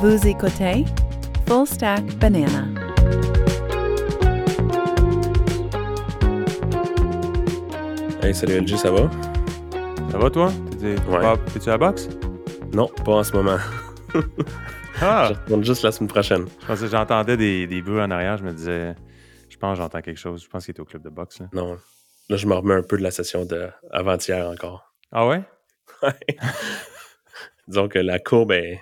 Vous écoutez Full Stack Banana. Hey, salut LG, ça va? Ça va toi? T'es- Ouais. T'es-tu à la boxe? Non, pas en ce moment. Ah! Je retourne juste la semaine prochaine. Je pensais que j'entendais des, des bruits en arrière. Je me disais, je pense que j'entends quelque chose. Je pense qu'il était au club de boxe. là. Non. Là, je me remets un peu de la session d'avant-hier encore. Ah ouais? Disons que la courbe est,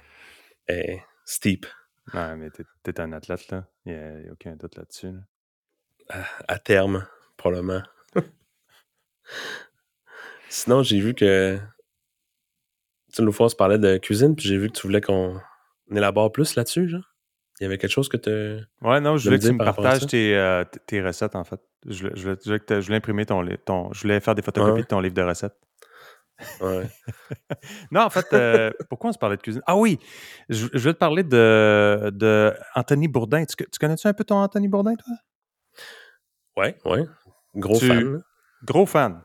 est steep. Non, mais t'es, t'es un athlète, là. Il n'y a, aucun doute là-dessus. là. À, à terme, probablement. Sinon, j'ai vu que. Tu l'autre fois, on se parlait de cuisine, puis j'ai vu que tu voulais qu'on élabore plus là-dessus, genre. Il y avait quelque chose que tu. Ouais, non, je voulais que tu me partages tes, euh, tes recettes, en fait. Je voulais, je voulais- je voulais je imprimer ton, ton... Je voulais faire des photocopies Ouais. de ton livre de recettes. Ouais. Non, en fait, euh, pourquoi on se parlait de cuisine? Ah oui! Je, je veux te parler de, de Anthony Bourdin. Tu, tu connais-tu un peu ton Anthony Bourdin, toi? Ouais, ouais. Gros Tu- fan. Gros fan.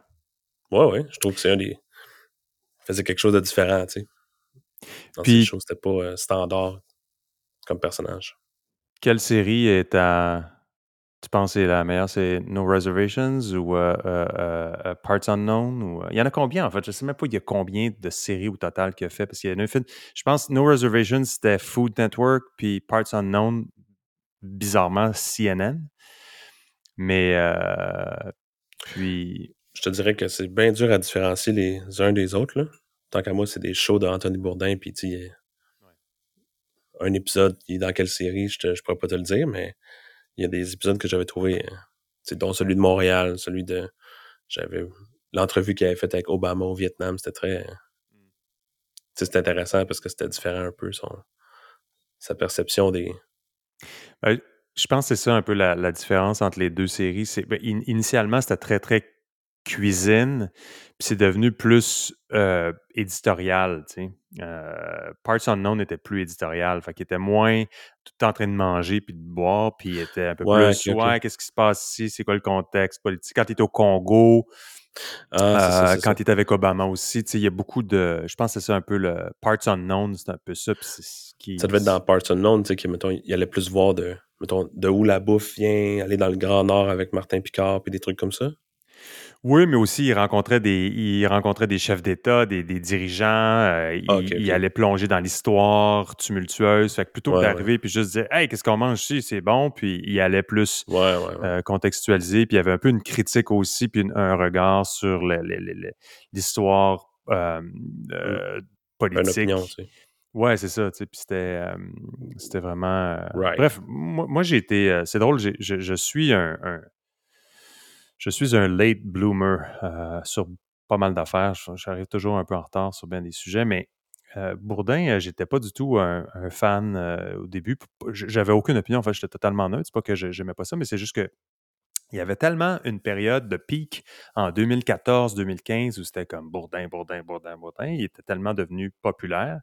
Ouais, ouais. Je trouve que c'est un des. Il faisait quelque chose de différent, tu sais. Dans Puis- ces choses, c'était pas euh, standard comme personnage. Quelle série est ta. Tu penses que c'est la meilleure? C'est No Reservations ou euh, euh, euh, Parts Unknown? Ou, il y en a combien, en fait? Je sais même pas il y a combien de séries au total qu'il a fait. Parce qu'il y en a un film. Je pense No Reservations, c'était Food Network, puis Parts Unknown, bizarrement, CNN. Mais. euh, puis. Je te dirais que c'est bien dur à différencier les uns des autres. Là. Tant qu'à moi, c'est des shows d'Anthony Bourdin, puis tu il a un épisode qui est dans quelle série, je, je pourrais pas te le dire, mais il y a des épisodes que j'avais trouvé, euh, sais, dont celui de Montréal, celui de. J'avais. L'entrevue qu'il avait faite avec Obama au Vietnam, c'était très. euh, c'était intéressant parce que c'était différent un peu, son, sa perception des. Euh, je pense que c'est ça un peu la, différence entre les deux séries. C'est, ben, in- initialement, c'était très, très cuisine, puis c'est devenu plus euh, éditorial. Tu sais. Euh, Parts Unknown était plus éditorial, fait qu'il était moins tout le temps en train de manger puis de boire, puis il était un peu Ouais, plus ok, ok. ouais, qu'est-ce qui se passe ici, c'est quoi le contexte politique? Quand il était au Congo, Ah, euh, quand il était avec Obama aussi, tu sais, il y a beaucoup de. Je pense que c'est ça un peu le Parts Unknown, c'est un peu ça. ce qui, Ça devait être dans Parts Unknown, tu sais, que, mettons, il allait plus voir de, mettons, de où la bouffe vient, aller dans le Grand Nord avec Martin Picard, puis des trucs comme ça? Oui, mais aussi, il rencontrait des, il rencontrait des chefs d'État, des, des dirigeants. euh, il, allait plonger dans l'histoire tumultueuse. Fait que plutôt que Ouais, d'arriver puis juste dire Hey, qu'est-ce qu'on mange ici? C'est bon. Puis il allait plus Ouais, ouais, ouais. euh, contextualiser. Puis il y avait un peu une critique aussi, puis une- un regard sur l'histoire euh, euh, politique. opinion, tu sais. Ouais, c'est ça. tu sais, Puis c'était, c'était vraiment. Right. Bref, moi, moi, j'ai été. c'est drôle, je suis un, un- Je suis un late bloomer euh, sur pas mal d'affaires. J'arrive toujours un peu en retard sur bien des sujets, mais euh, Bourdin, euh, j'étais pas du tout un, fan euh, au début. J'avais aucune opinion. En fait, j'étais totalement neutre. C'est pas que j'aimais pas ça, mais c'est juste que il y avait tellement une période de pic en 2014-2015 où c'était comme Bourdin, Bourdin, Bourdin, Bourdin. Il était tellement devenu populaire.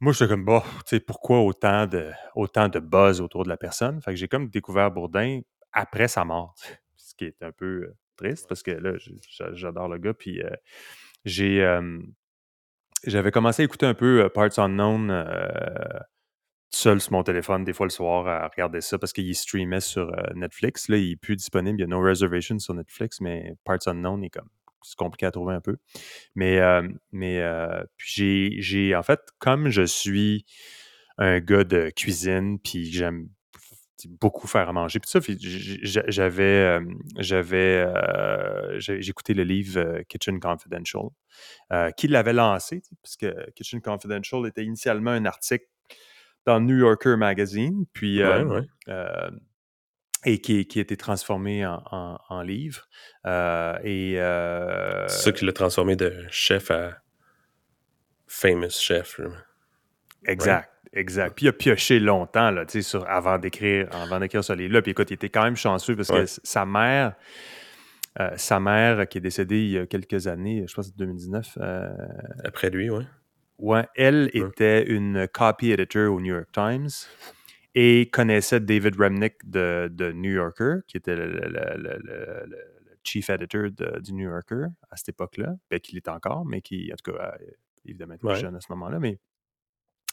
Moi, j'étais comme, bah, tu sais, pourquoi autant de, autant de buzz autour de la personne? Fait que j'ai comme découvert Bourdin après sa mort, qui est un peu triste parce que là, j'adore le gars. Puis euh, j'ai, euh, j'avais commencé à écouter un peu Parts Unknown seul sur mon téléphone, des fois le soir, à regarder ça parce qu'il streamait sur Netflix. Là, il est plus disponible. Il y a No Reservation sur Netflix, mais Parts Unknown est comme. C'est compliqué à trouver un peu. Mais, euh, euh, j'ai, en fait, comme je suis un gars de cuisine, puis j'aime beaucoup faire à manger, puis ça, j'avais, euh, j'avais, euh, écouté le livre euh, Kitchen Confidential, euh, qui l'avait lancé, parce que Kitchen Confidential était initialement un article dans New Yorker Magazine, puis Ouais, ouais. et qui, qui a été transformé en, en- en livre. Et C'est ça qui l'a transformé de chef à famous chef. Exact, exact. Puis il a pioché longtemps là, sur, avant d'écrire avant d'écrire ce livre-là. Puis écoute, il était quand même chanceux parce que Ouais. sa mère, euh, sa mère qui est décédée il y a quelques années, je pense que c'est 2019, euh, Après lui, ouais. ouais, elle Ouais. était une copy editor au New York Times et connaissait David Remnick de, de New Yorker, qui était le, le- chief editor de- du New Yorker à cette époque-là, ben, qu'il est encore, mais qui, en tout cas, euh, évidemment, était Ouais. jeune à ce moment-là, mais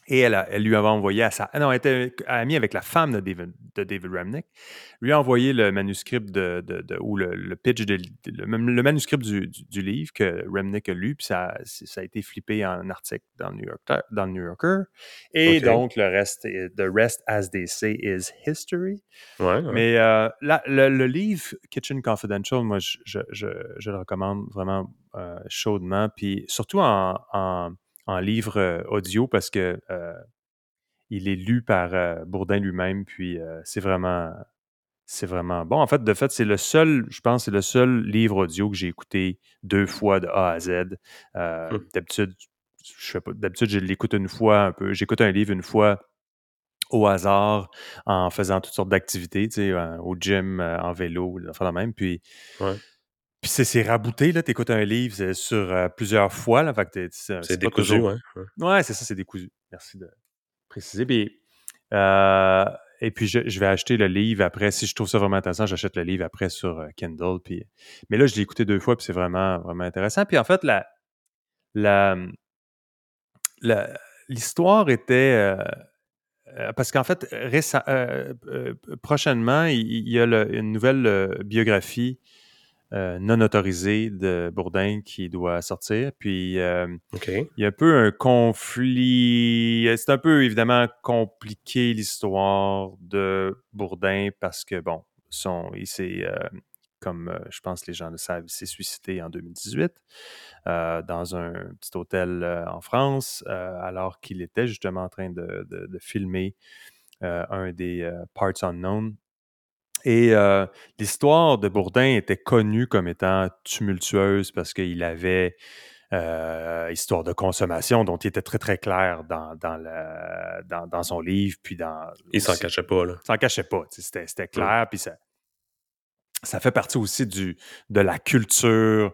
Et elle, elle, lui avait envoyé à sa. Non, elle était amie avec la femme de David, de David Remnick. Lui a envoyé le manuscrit de, de, ou le, pitch, de, le, manuscrit du, du, livre que Remnick a lu, puis ça, ça a été flippé en article dans le New, York, dans le New Yorker. Et donc, le reste, the rest, as they say, is history. Ouais, Mais euh, le, livre Kitchen Confidential, moi, je, je, je, le recommande vraiment euh, chaudement. Puis surtout en, en en livre euh, audio parce que euh, il est lu par euh, Bourdin lui-même, puis c'est vraiment c'est vraiment bon. En fait, de fait, c'est le seul, je pense, c'est le seul livre audio que j'ai écouté deux fois de A à Z. Hum. D'habitude, je pas, d'habitude, je l'écoute une fois un peu. J'écoute un livre une fois au hasard en faisant toutes sortes d'activités, tu sais, au gym, en vélo, enfin la même. Puis, puis c'est rabouté, là. T'écoutes un livre sur euh, plusieurs fois, là. c'est décousu, ouais. Ouais, c'est ça, c'est décousu. Merci de préciser. Puis, euh, et puis, je, vais acheter le livre après. Si je trouve ça vraiment intéressant, j'achète le livre après sur euh, Kindle. Puis... Mais là, je l'ai écouté deux fois, puis c'est vraiment, vraiment intéressant. Puis en fait, la, la, l'histoire était. parce qu'en fait, prochainement, il, y a une nouvelle biographie euh, non autorisé de Bourdin qui doit sortir. Puis euh, il y a un peu un conflit. C'est un peu évidemment compliqué l'histoire de Bourdin parce que bon, son, il s'est, euh, comme je pense les gens le savent, il s'est suicidé en 2018 dans un petit hôtel en France alors qu'il était justement en train de, de filmer un des Parts Unknown et euh, l'histoire de Bourdin était connue comme étant tumultueuse parce qu'il avait euh, histoire de consommation dont il était très très clair dans, dans, dans, son livre. Puis dans, il s'en cachait pas. Là. s'en cachait pas. C'était clair. Puis ça, ça fait partie aussi du, de la culture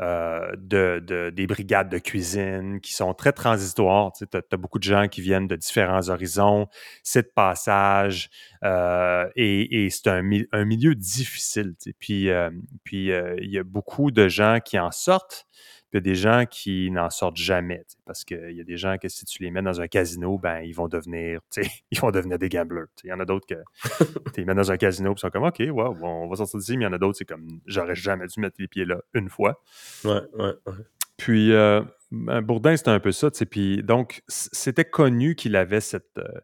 euh, de, des brigades de cuisine qui sont très transitoires. Tu as, beaucoup de gens qui viennent de différents horizons, c'est de passage, euh, et, c'est un, milieu difficile. Puis, euh, puis il y a beaucoup de gens qui en sortent, il y a des gens qui n'en sortent jamais. Parce qu'il y a des gens que si tu les mets dans un casino, ben ils vont devenir, ils vont devenir des gamblers. Il y en a d'autres que tu les mets dans un casino et ils sont comme OK, wow, on va sortir d'ici, mais il y en a d'autres, c'est comme j'aurais jamais dû mettre les pieds là une fois. Ouais, ouais, ouais. Puis euh, ben, Bourdin, c'était un peu ça. Puis donc, c'était connu qu'il avait cette. Euh,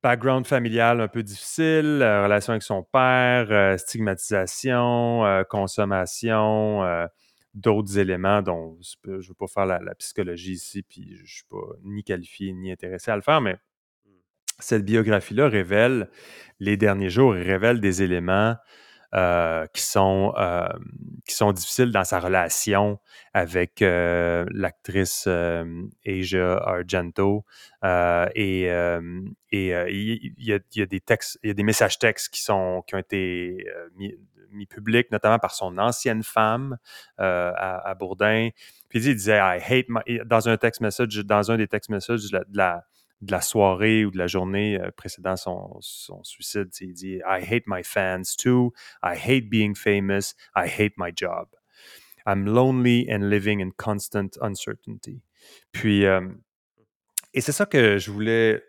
background familial un peu difficile, euh, relation avec son père, stigmatisation, consommation, d'autres éléments dont je ne veux pas faire la, psychologie ici, puis je ne suis pas ni qualifié ni intéressé à le faire, mais cette biographie-là révèle, les derniers jours, révèle des éléments euh, qui, sont, euh, qui sont difficiles dans sa relation avec euh, l'actrice Asia Argento. et il y, a, des textes, il y a des messages textes qui, sont, qui ont été mis, mis public, notamment par son ancienne femme à, Bourdin. Puis il disait I hate my dans un des text messages de la soirée ou de la journée euh, précédant son, son suicide. Il dit I hate my fans too. I hate being famous. I hate my job. I'm lonely and living in constant uncertainty. Puis, euh, et c'est ça que je voulais.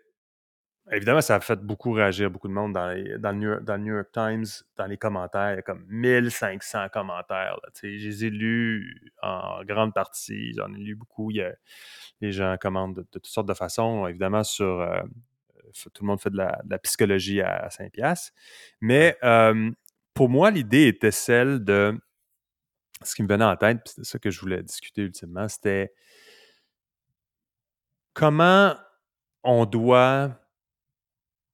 Évidemment, ça a fait beaucoup réagir beaucoup de monde dans, dans, le, New York, dans le, New York, Times, dans les commentaires. Il y a comme 1500 commentaires. Là, je les ai lus en grande partie. J'en ai lu beaucoup. Il y a, les gens commandent de, toutes sortes de façons. Évidemment, sur euh, tout le monde fait de la, psychologie à, 5 piastres. Mais pour moi, l'idée était celle de ce qui me venait en tête, puis c'était ça que je voulais discuter ultimement, c'était comment on doit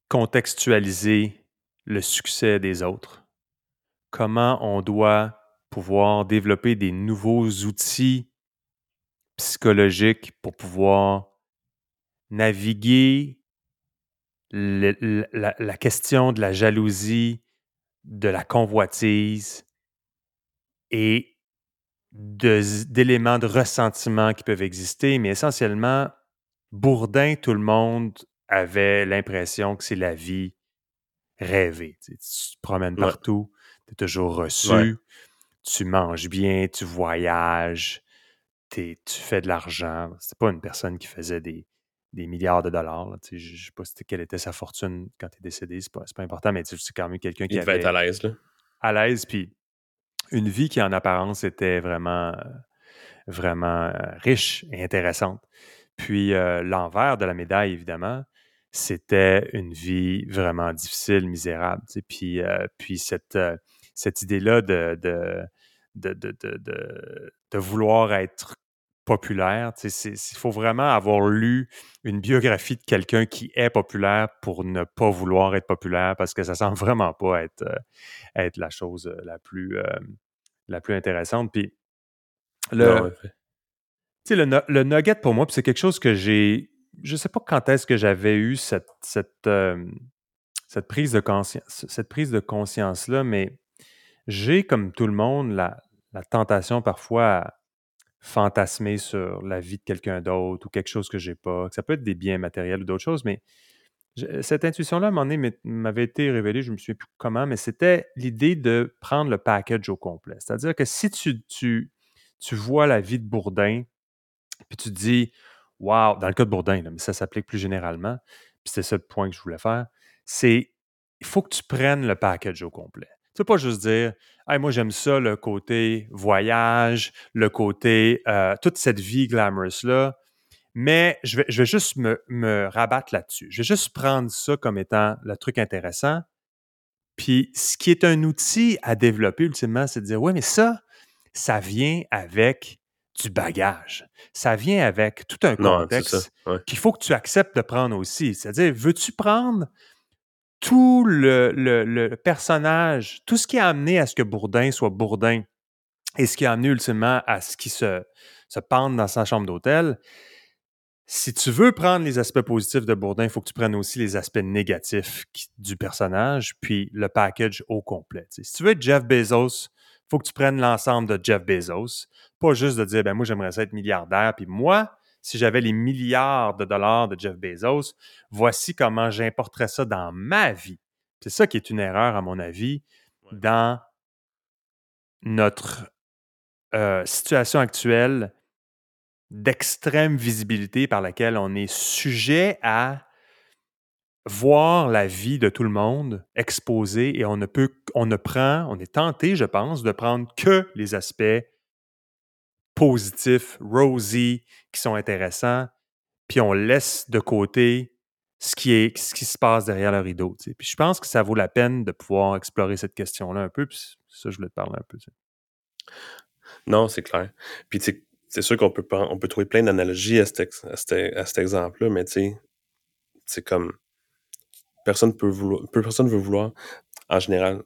contextualiser le succès des autres. Comment on doit pouvoir développer des nouveaux outils psychologique pour pouvoir naviguer la, question de la jalousie, de la convoitise et d'éléments de, ressentiment qui peuvent exister, mais essentiellement, Bourdin, tout le monde avait l'impression que c'est la vie rêvée. Tu, te promènes partout, tu es toujours reçu, tu manges bien, tu voyages, tu fais de l'argent. C'était pas une personne qui faisait des, des milliards de dollars. Je ne sais pas quelle était sa fortune quand il est décédé, c'est pas, pas important, mais c'est quand même quelqu'un qui il devait avait... être à l'aise. Là. À l'aise, puis une vie qui en apparence était vraiment, vraiment riche et intéressante. Puis l'envers de la médaille, évidemment, c'était une vie vraiment difficile, misérable. Puis, puis cette, cette idée-là de, de, de, de, vouloir être populaire, il faut vraiment avoir lu une biographie de quelqu'un qui est populaire pour ne pas vouloir être populaire parce que ça semble vraiment pas être, être la chose la plus, la plus intéressante. Puis le, le, le nugget pour moi, c'est quelque chose que j'ai je ne sais pas quand est-ce que j'avais eu cette, cette, cette, prise de conscience, cette prise de conscience-là, mais j'ai, comme tout le monde, la, la, tentation parfois à fantasmer sur la vie de quelqu'un d'autre ou quelque chose que j'ai pas. Ça peut être des biens matériels ou d'autres choses, mais cette intuition-là, à un moment donné, m'avait été révélée, je ne me souviens plus comment, mais c'était l'idée de prendre le package au complet. C'est-à-dire que si tu, tu, tu vois la vie de Bourdin, puis tu te dis, Wow, dans le cas de Bourdin, mais ça s'applique plus généralement, puis c'est ça le point que je voulais faire, c'est il faut que tu prennes le package au complet. Tu ne peux pas juste dire moi j'aime ça, le côté voyage, le côté euh, toute cette vie glamorous-là, mais je vais, je vais juste me, me rabattre là-dessus. Je vais juste prendre ça comme étant le truc intéressant. Puis ce qui est un outil à développer ultimement, c'est de dire Ouais, mais ça, ça vient avec du bagage. Ça vient avec tout un contexte qu'il faut que tu acceptes de prendre aussi. C'est-à-dire, veux-tu prendre tout le, personnage, tout ce qui a amené à ce que Bourdin soit Bourdin et ce qui a amené ultimement à ce qu'il se, se pende dans sa chambre d'hôtel, si tu veux prendre les aspects positifs de Bourdin, il faut que tu prennes aussi les aspects négatifs du personnage, puis le package au complet. Si tu veux être Jeff Bezos, faut que tu prennes l'ensemble de Jeff Bezos. Pas juste de dire, ben moi, j'aimerais être milliardaire, puis moi, si j'avais les milliards de dollars de Jeff Bezos, voici comment j'importerais ça dans ma vie. C'est ça qui est une erreur, à mon avis, dans notre euh, situation actuelle d'extrême visibilité par laquelle on est sujet à voir la vie de tout le monde exposée et on ne peut, on ne prend, on est tenté, je pense, de prendre que les aspects positifs, rosy, qui sont intéressants, puis on laisse de côté ce qui, est, ce qui se passe derrière le rideau. Puis je pense que ça vaut la peine de pouvoir explorer cette question-là un peu, puis ça, je voulais te parler un peu. Non, c'est clair. Puis c'est sûr qu'on peut, on peut trouver plein d'analogies à cet, à cet exemple-là, mais tu sais, c'est comme personne peut vouloir, personne veut vouloir, en général,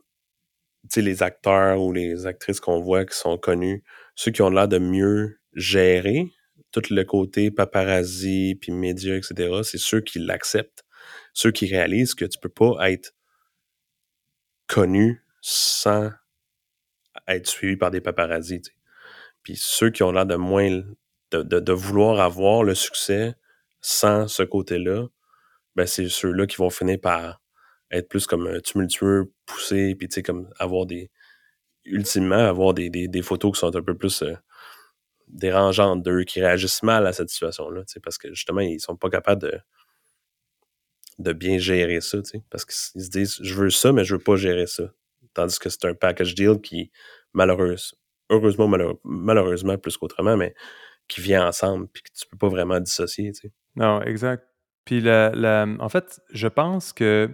les acteurs ou les actrices qu'on voit qui sont connus, ceux qui ont l'air de mieux gérer tout le côté paparazzi, puis médias, etc., c'est ceux qui l'acceptent, ceux qui réalisent que tu peux pas être connu sans être suivi par des paparazzi. Puis ceux qui ont l'air de moins de, de, vouloir avoir le succès sans ce côté-là, ben c'est ceux-là qui vont finir par être plus comme un tumultueux, poussé, puis tu sais, comme avoir des. Ultimement, avoir des, des, photos qui sont un peu plus euh, dérangeantes d'eux, qui réagissent mal à cette situation-là, parce que justement, ils sont pas capables de, de bien gérer ça, tu sais, parce qu'ils se disent, je veux ça, mais je veux pas gérer ça. Tandis que c'est un package deal qui, malheureusement, heureusement, malheureusement, plus qu'autrement, mais qui vient ensemble, puis que tu peux pas vraiment dissocier, tu sais. Non, exact. Puis, en fait, je pense que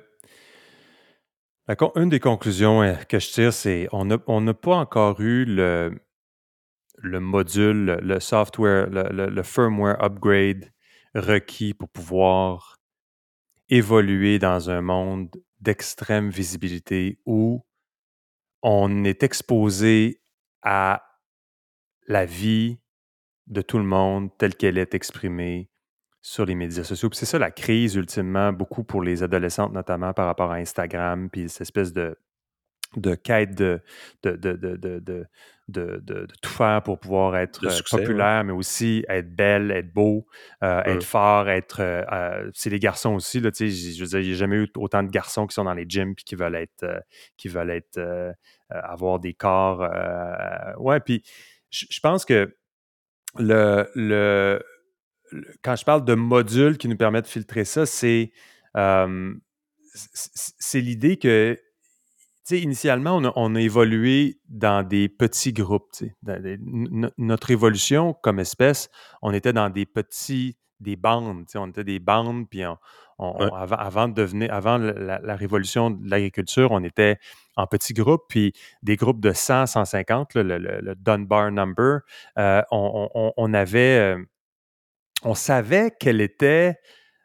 une des conclusions euh, que je tire, c'est on n'a pas encore eu le module, le software, le, firmware upgrade requis pour pouvoir évoluer dans un monde d'extrême visibilité où on est exposé à la vie de tout le monde telle qu'elle est exprimée sur les médias sociaux. c'est ça la crise, ultimement, beaucoup pour les adolescentes, notamment par rapport à Instagram, puis cette espèce de, de quête de, de, de, de, tout faire pour pouvoir être euh, populaire, mais aussi être belle, être beau, euh, être fort, être. Euh, c'est les garçons aussi, là, tu sais, je veux dire, il n'y a jamais eu autant de garçons qui sont dans les gyms puis qui veulent être. qui veulent être. avoir des corps. ouais, puis je pense que le, le quand je parle de modules qui nous permettent de filtrer ça, c'est euh, l'idée que initialement, on a, évolué dans des petits groupes. notre évolution comme espèce, on était dans des petits, des bandes. On était des bandes, puis avant, de devenir, avant la, révolution de l'agriculture, on était en petits groupes, puis des groupes de 100, 150, le, Dunbar number, euh, on, avait, euh, on savait quelle était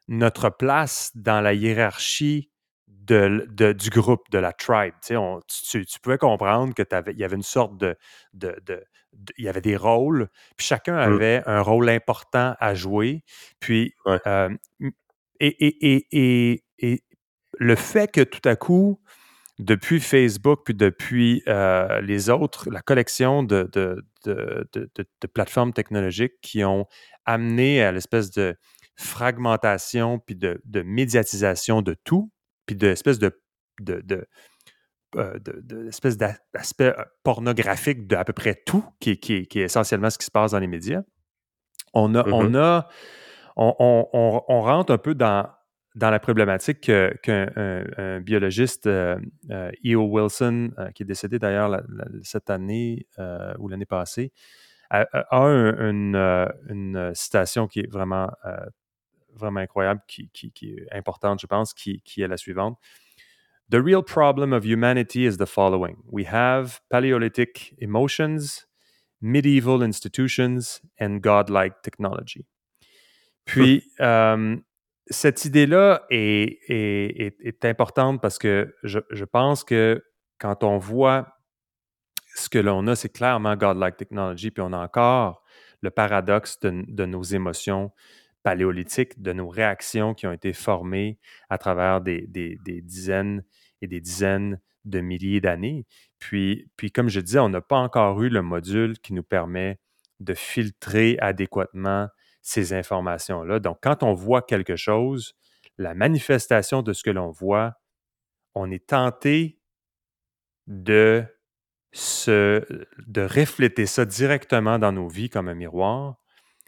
notre place dans la hiérarchie de, du groupe, de la tribe. Tu, tu, pouvais comprendre qu'il y avait une sorte de, de, Il y avait des rôles, puis chacun mmh. avait un rôle important à jouer. Puis, euh, et, et, et, le fait que tout à coup, depuis Facebook, puis depuis euh, les autres, la collection de, de, de, plateformes technologiques qui ont amené à l'espèce de fragmentation puis de, médiatisation de tout, puis d'espèce de, de, de, euh, d'aspect euh, pornographique de à peu près tout, qui, qui, est essentiellement ce qui se passe dans les médias. On a, on, a on, on, rentre un peu dans, dans la problématique qu'un biologiste, euh, E.O. Wilson, qui est décédé d'ailleurs cette année ou l'année passée, a, une, une, citation qui est vraiment vraiment incroyable, qui, est importante, je pense, qui, qui est la suivante. The real problem of humanity is the following We have Paleolithic emotions, medieval institutions, and godlike technology. Puis, euh, cette idée-là est, importante parce que je, pense que quand on voit ce que l'on a, c'est clairement godlike technology, puis on a encore le paradoxe de, nos émotions, paléolithique de nos réactions qui ont été formées à travers des, dizaines et des dizaines de milliers d'années. Puis, puis, comme je disais, on n'a pas encore eu le module qui nous permet de filtrer adéquatement ces informations-là. Donc, quand on voit quelque chose, la manifestation de ce que l'on voit, on est tenté de, se, de refléter ça directement dans nos vies comme un miroir,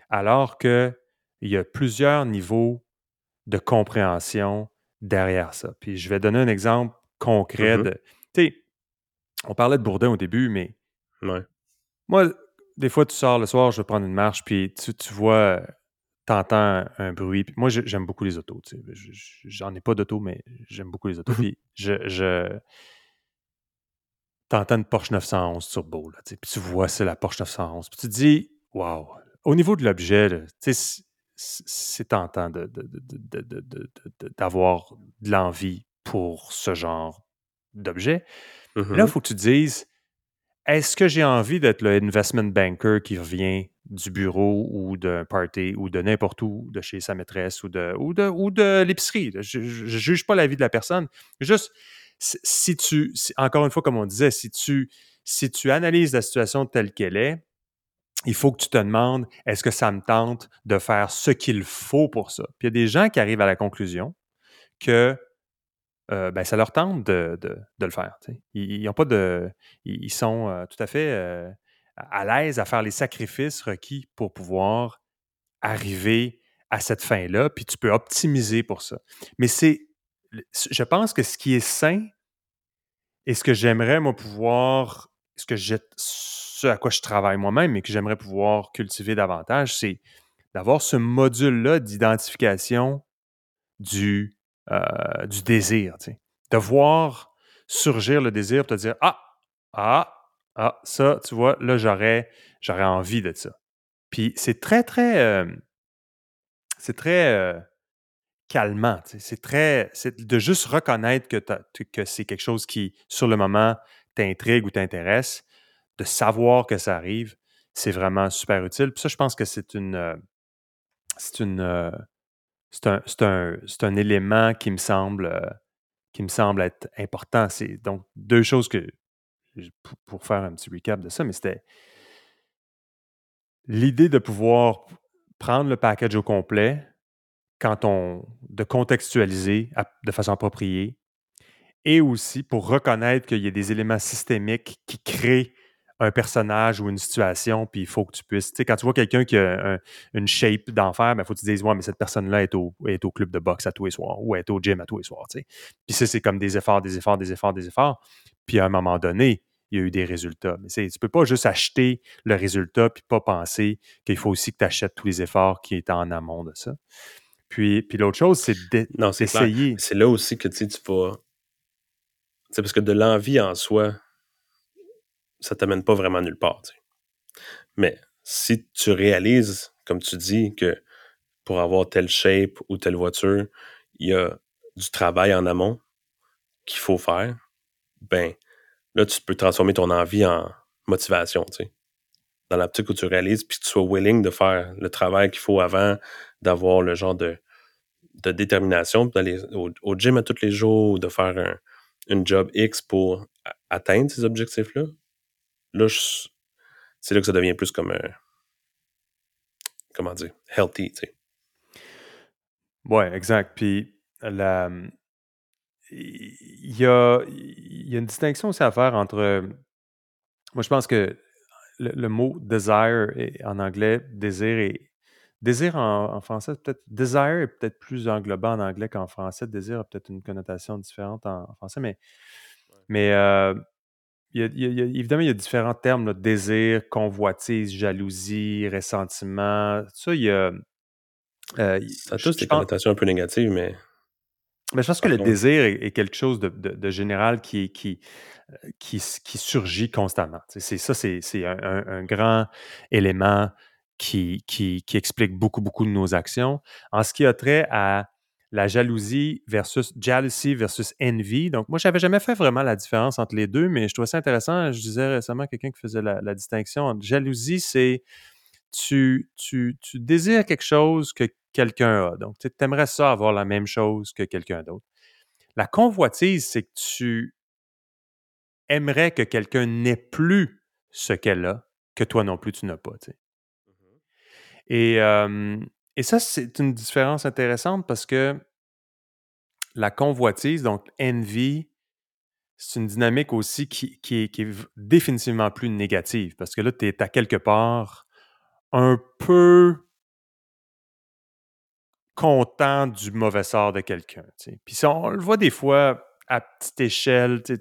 alors que il y a plusieurs niveaux de compréhension derrière ça. Puis je vais donner un exemple concret mm-hmm. de. Tu sais, on parlait de Bourdin au début, mais. Moi, des fois, tu sors le soir, je vais prendre une marche, puis tu, vois, tu entends un, bruit. moi, j'aime beaucoup les autos. Tu sais. J'en ai pas d'auto, mais j'aime beaucoup les autos. Mm-hmm. Puis je. je entends une Porsche 911 turbo, là, puis tu vois, c'est la Porsche 911. Puis tu te dis, waouh, au niveau de l'objet, c'est tentant d'avoir de, l'envie pour ce genre d'objet. Là, il mmh faut que tu te dises, est-ce que j'ai envie d'être le investment banker qui revient du bureau ou d'un party ou de n'importe où, de chez sa maîtresse ou de, ou de, ou de l'épicerie? Je ne juge pas la vie de la personne. Juste, si tu, encore une fois, comme on disait, si tu, si tu analyses la situation telle qu'elle est, il faut que tu te demandes, est-ce que ça me tente de faire ce qu'il faut pour ça? Puis il y a des gens qui arrivent à la conclusion que euh, ben, ça leur tente de, le faire. Ils, ont pas de, ils sont euh, tout à fait euh, à l'aise à faire les sacrifices requis pour pouvoir arriver à cette fin-là, puis tu peux optimiser pour ça. Mais c'est, je pense que ce qui est sain et ce que j'aimerais, moi, pouvoir, ce que j'ai à quoi je travaille moi-même et que j'aimerais pouvoir cultiver davantage, c'est d'avoir ce module-là d'identification du, euh, du désir. De voir surgir le désir te dire Ah, ah, ah, ça, tu vois, là, j'aurais, j'aurais envie de ça. Puis c'est très, très. Euh, c'est très euh, calmant. C'est très. C'est de juste reconnaître que, c'est quelque chose qui, sur le moment, t'intrigue ou t'intéresse de savoir que ça arrive, c'est vraiment super utile. Puis ça, je pense que c'est une. C'est une. C'est un, un, un, élément qui me semble euh, qui me semble être important. C'est donc deux choses que pour faire un petit recap de ça, mais c'était l'idée de pouvoir prendre le package au complet quand on de contextualiser de façon appropriée et aussi pour reconnaître qu'il y a des éléments systémiques qui créent un personnage ou une situation, puis il faut que tu puisses. Tu sais, quand tu vois quelqu'un qui a une shape d'enfer, il ben, faut que tu te dises, ouais, mais cette personne-là est au, est au club de boxe à tous les soirs ou est au gym à tous les soirs. Tu sais. Puis ça, c'est comme des efforts, des efforts, des efforts, des efforts. Puis à un moment donné, il y a eu des résultats. Mais tu ne peux pas juste acheter le résultat puis pas penser qu'il faut aussi que tu achètes tous les efforts qui étaient en amont de ça. Puis, puis l'autre chose, c'est d'essayer. C'est là aussi que tu vas. C'est parce que de l'envie en soi, ça t'amène pas vraiment nulle part. Mais si tu réalises, comme tu dis, que pour avoir telle shape ou telle voiture, il y a du travail en amont qu'il faut faire, ben là, tu peux transformer ton envie en motivation, tu sais. Dans l'optique où tu réalises, puis que tu sois willing de faire le travail qu'il faut avant, d'avoir le genre de, de détermination, d'aller au, gym à tous les jours, de faire un, une job X pour atteindre ces objectifs-là. Là, c'est là que ça devient plus comme un. Comment dire? Healthy, tu sais. Ouais, exact. Puis, la, il y a, il y a une distinction aussi à faire entre. Moi, je pense que le, mot desire en anglais, désir et. Désir en, français, peut-être. Desire est peut-être plus englobant en anglais qu'en français. Désir a peut-être une connotation différente en, français, mais. Mais euh, évidemment, il y a différents termes, désir, convoitise, jalousie, ressentiment. Ça, il y a. Euh, ça a tous des connotations un peu négatives, mais. Mais je pense que le désir est, quelque chose de, général qui, qui, euh, qui, qui, surgit constamment. C'est ça, c'est un, grand élément qui, qui, explique beaucoup, beaucoup de nos actions. En ce qui a trait à la jalousie versus jealousy versus envy. Donc, moi, je n'avais jamais fait vraiment la différence entre les deux, mais je trouvais ça intéressant. Je disais récemment à quelqu'un qui faisait la, distinction entre jalousie, c'est tu, tu, tu, désires quelque chose que quelqu'un a. Donc, tu aimerais ça avoir la même chose que quelqu'un d'autre. La convoitise, c'est que tu aimerais que quelqu'un n'ait plus ce qu'elle a, que toi non plus tu n'as pas. Mmh et, et ça, c'est une différence intéressante parce que la convoitise, donc envy, c'est une dynamique aussi qui, qui, est, définitivement plus négative parce que là, tu es à quelque part un peu content du mauvais sort de quelqu'un. Puis on le voit des fois à petite échelle, tu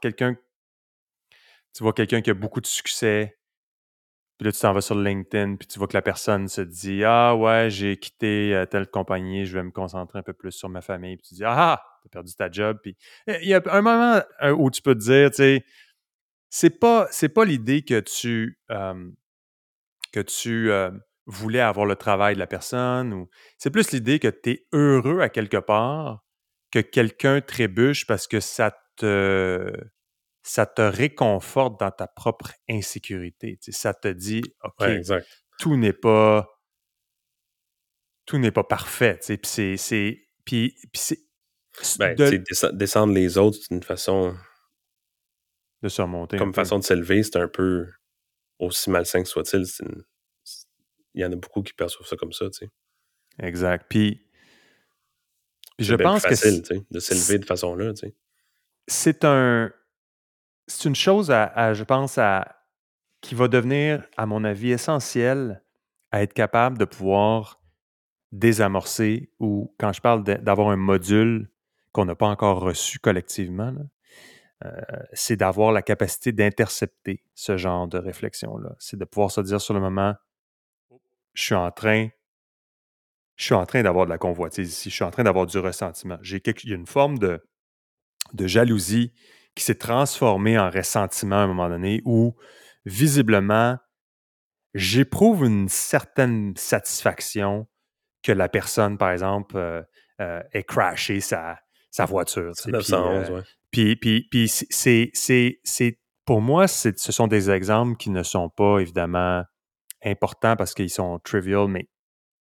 quelqu'un, tu vois quelqu'un qui a beaucoup de succès, puis là, tu t'en vas sur LinkedIn, puis tu vois que la personne se dit Ah ouais, j'ai quitté euh, telle compagnie, je vais me concentrer un peu plus sur ma famille. Puis tu dis Ah, t'as perdu ta job. Puis il y a un moment où tu peux te dire, tu sais, c'est pas, c'est pas l'idée que tu, que tu voulais avoir le travail de la personne, ou c'est plus l'idée que tu es heureux à quelque part que quelqu'un trébuche parce que ça te ça te réconforte dans ta propre insécurité. ça te dit, OK, tout n'est pas tout n'est pas parfait. Puis c'est. c'est puis, c'est. Ben, descendre les autres, c'est une façon. De surmonter. Comme façon de s'élever, c'est un peu. Aussi malsain que soit-il, il y en a beaucoup qui perçoivent ça comme ça, tu sais. Exact. Puis. je pense que. C'est facile, de s'élever de façon-là, tu sais. C'est un c'est une chose je pense, qui va devenir, à mon avis, essentielle à être capable de pouvoir désamorcer ou quand je parle d'avoir un module qu'on n'a pas encore reçu collectivement, euh, c'est d'avoir la capacité d'intercepter ce genre de réflexion-là. C'est de pouvoir se dire sur le moment, je suis en train, je suis en train d'avoir de la convoitise ici, je suis en train d'avoir du ressentiment. J'ai il y a une forme de jalousie qui s'est transformé en ressentiment à un moment donné où, visiblement, j'éprouve une certaine satisfaction que la personne, par exemple, euh, euh, ait crashé sa, sa voiture. Puis, puis, puis, c'est, c'est, pour moi, ce sont des exemples qui ne sont pas évidemment importants parce qu'ils sont trivial, mais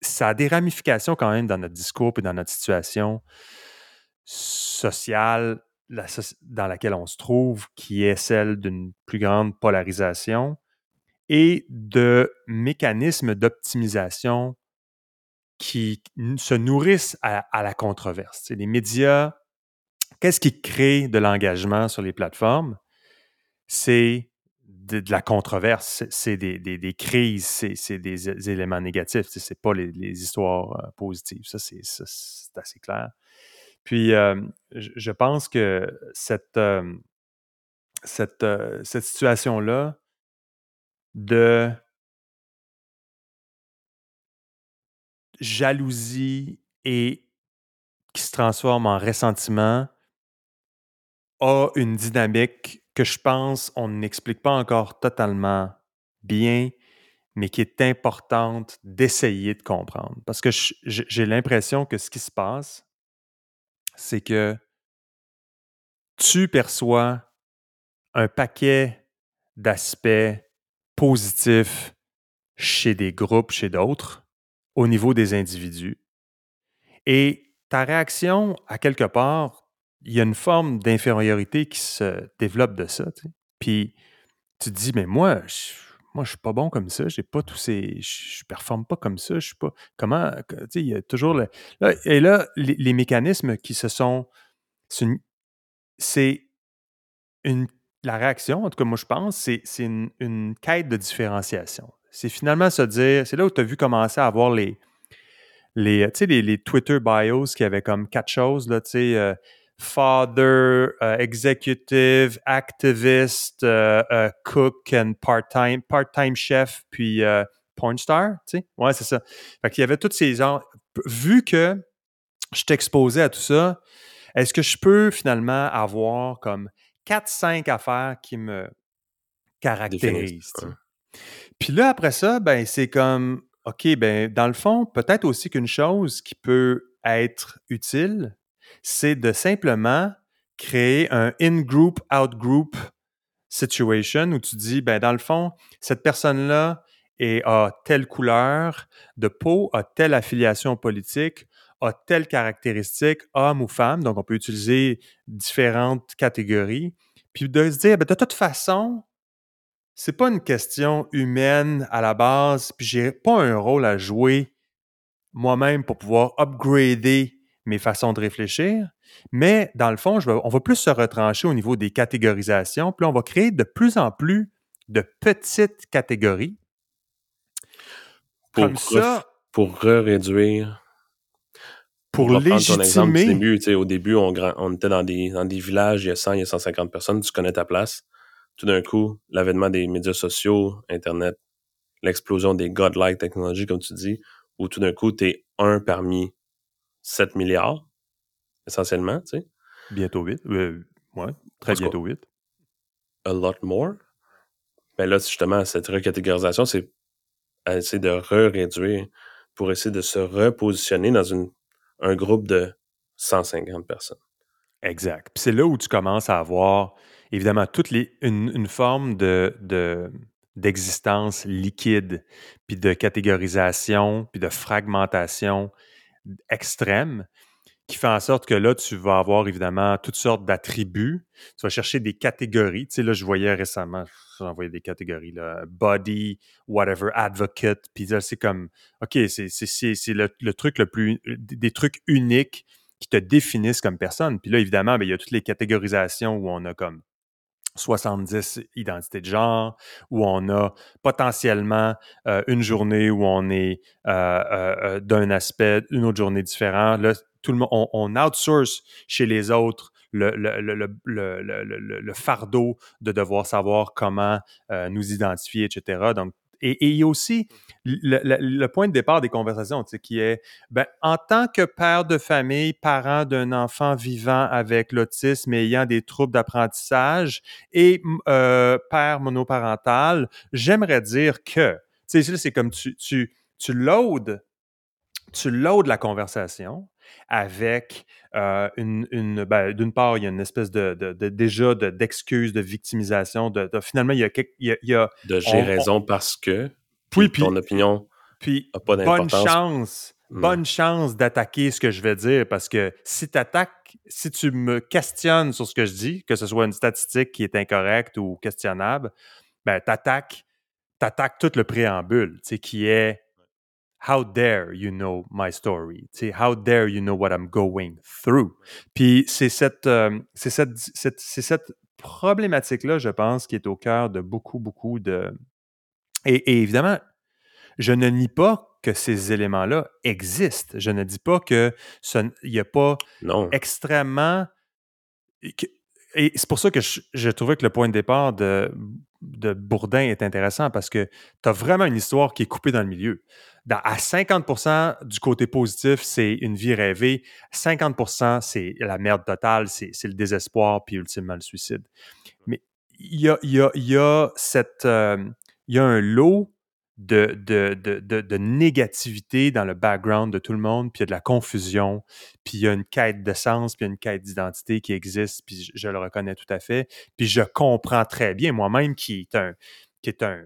ça a des ramifications quand même dans notre discours et dans notre situation sociale dans laquelle on se trouve, qui est celle d'une plus grande polarisation et de mécanismes d'optimisation qui se nourrissent à, la controverse. les médias, qu'est-ce qui crée de l'engagement sur les plateformes? C'est de, la controverse, c'est des, crises, c'est des, éléments négatifs, c'est pas les, histoires euh, positives. Ça, c'est assez clair. Puis, euh, je pense que cette, euh, cette, cette situation-là de jalousie et qui se transforme en ressentiment a une dynamique que je pense on n'explique pas encore totalement bien, mais qui est importante d'essayer de comprendre. Parce que j'ai l'impression que ce qui se passe, c'est que tu perçois un paquet d'aspects positifs chez des groupes, chez d'autres, au niveau des individus. Et ta réaction, à quelque part, il y a une forme d'infériorité qui se développe de ça. Puis tu te dis, mais moi, je, moi, je suis pas bon comme ça, j'ai pas tous ces. Je, performe pas comme ça, je suis pas. Comment. Tu sais, il y a toujours le. et là, les, mécanismes qui se sont. C'est une, La réaction, en tout cas, moi, je pense, c'est une, une quête de différenciation. C'est finalement se dire. C'est là où tu as vu commencer à avoir les. Les, les, les Twitter bios qui avaient comme quatre choses, là, tu sais, euh, father, uh, executive, activist, uh, uh, cook and part-time, part-time chef, puis porn star, tu sais. Ouais, c'est ça. Fait qu'il y avait toutes ces genres. Vu que je t'exposais à tout ça, est-ce que je peux finalement avoir comme 4-5 affaires qui me caractérisent? Puis là, après ça, ben, c'est comme, OK, ben, dans le fond, peut-être aussi qu'une chose qui peut être utile, c'est de simplement créer un in-group, out-group situation où tu dis, ben, dans le fond, cette personne-là a telle couleur de peau, a telle affiliation politique, a telle caractéristique, homme ou femme. Donc, on peut utiliser différentes catégories. Puis de se dire, ben, de toute façon, c'est pas une question humaine à la base, puis j'ai pas un rôle à jouer moi-même pour pouvoir upgrader mes façons de réfléchir. Mais dans le fond, on va plus se retrancher au niveau des catégorisations. Puis on va créer de plus en plus de petites catégories. Pour, Comme ça. Pour réduire. Pour légitimer. Début, au début, on, on était dans des, dans des villages, il y a 100, il y a 150 personnes, tu connais ta place. Tout d'un coup, l'avènement des médias sociaux, Internet, l'explosion des godlike technologies, comme tu dis, où tout d'un coup, tu es un parmi 7 milliards, essentiellement, tu sais. Bientôt 8. Euh, ouais, très bientôt 8. A lot more. Mais ben là, justement, cette recatégorisation, c'est essayer de re-réduire pour essayer de se repositionner dans une, un groupe de 150 personnes. Exact. Puis c'est là où tu commences à avoir, évidemment, toute les, une, une forme de, de, d'existence liquide, puis de catégorisation, puis de fragmentation extrême qui fait en sorte que là, tu vas avoir évidemment toutes sortes d'attributs. Tu vas chercher des catégories. Tu sais, là, je voyais récemment, j'envoyais des catégories, là, body, whatever, advocate. Puis là, c'est comme, OK, c'est le, le, truc le plus, des trucs uniques qui te définissent comme personne. Puis là, évidemment, ben, il y a toutes les catégorisations où on a comme 70 identités de genre, où on a potentiellement euh, une journée où on est euh, euh, d'un aspect, une autre journée différente. Là, tout le monde, on, outsource chez les autres le, le, fardeau de devoir savoir comment nous identifier, etc. Donc, et, il y a aussi le, point de départ des conversations, qui est, ben, en tant que père de famille, parent d'un enfant vivant avec l'autisme et ayant des troubles d'apprentissage et euh, père monoparental, j'aimerais dire que, tu sais, c'est comme tu, tu, tu loads, tu loads la conversation avec euh, une, ben, d'une part, il y a une espèce de, de, déjà d'excuse, de, victimisation, de, finalement, il y a, il y a, de j'ai raison parce que puis, ton opinion puis pas bonne chance, hmm. bonne chance d'attaquer ce que je vais dire parce que si tu attaques, si tu me questionnes sur ce que je dis, que ce soit une statistique qui est incorrecte ou questionnable, ben t'attaques, t'attaques tout le préambule, qui est How dare you know my story? how dare you know what I'm going through? Puis c'est cette, euh, c'est cette, cette, cette, problématique-là, je pense, qui est au cœur de beaucoup, beaucoup de... Et, évidemment, je ne nie pas que ces éléments-là existent. Je ne dis pas qu'il n'y a pas non. extrêmement... Et c'est pour ça que je, trouvais que le point de départ de, de Bourdin est intéressant parce que tu as vraiment une histoire qui est coupée dans le milieu. à 50% du côté positif, c'est une vie rêvée. 50% c'est la merde totale, c'est le désespoir, puis ultimement le suicide. Mais il y a, y, a, y a, cette, euh, y a un lot de, de, de, de, négativité dans le background de tout le monde, puis il y a de la confusion, puis il y a une quête de sens, puis il y a une quête d'identité qui existe, puis je, le reconnais tout à fait. Puis je comprends très bien moi-même qui est un qui est un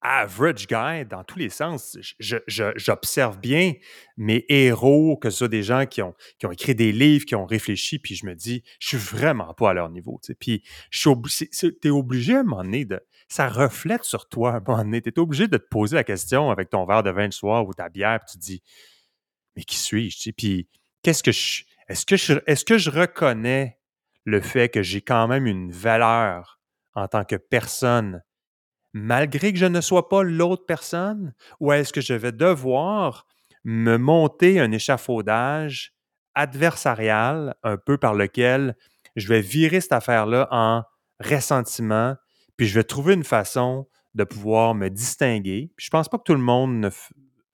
average guy dans tous les sens. J'observe bien mes héros, que ce soit des gens qui ont, qui ont écrit des livres, qui ont réfléchi, puis je me dis, je suis vraiment pas à leur niveau. Puis tu es obligé à un moment donné de. Ça reflète sur toi à un moment. Tu es obligé de te poser la question avec ton verre de vin le soir ou ta bière, puis tu te dis, mais qui suis-je? Puis qu'est-ce que je. Est-ce est-ce que je reconnais le fait que j'ai quand même une valeur en tant que personne malgré que je ne sois pas l'autre personne? Ou est-ce que je vais devoir me monter un échafaudage adversarial un peu par lequel je vais virer cette affaire-là en ressentiment, puis je vais trouver une façon de pouvoir me distinguer. je pense pas que tout le monde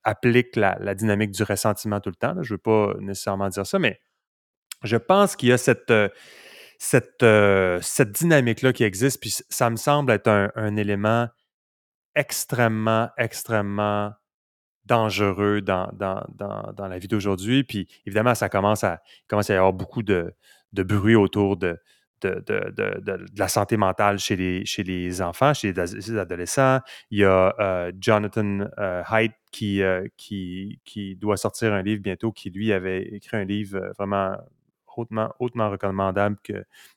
applique la, dynamique du ressentiment tout le temps. Je ne veux pas nécessairement dire ça, mais je pense qu'il y a cette, euh, euh, dynamique-là qui existe, puis ça me semble être un, élément extrêmement, extrêmement dangereux dans, la vie d'aujourd'hui. Puis évidemment, ça commence à, commence à y avoir beaucoup de bruit autour de, de, la santé mentale chez les, chez les enfants, chez les adolescents. Il y a euh, Jonathan euh, Haidt qui, qui, qui doit sortir un livre bientôt, qui lui avait écrit un livre vraiment hautement, hautement recommandable que,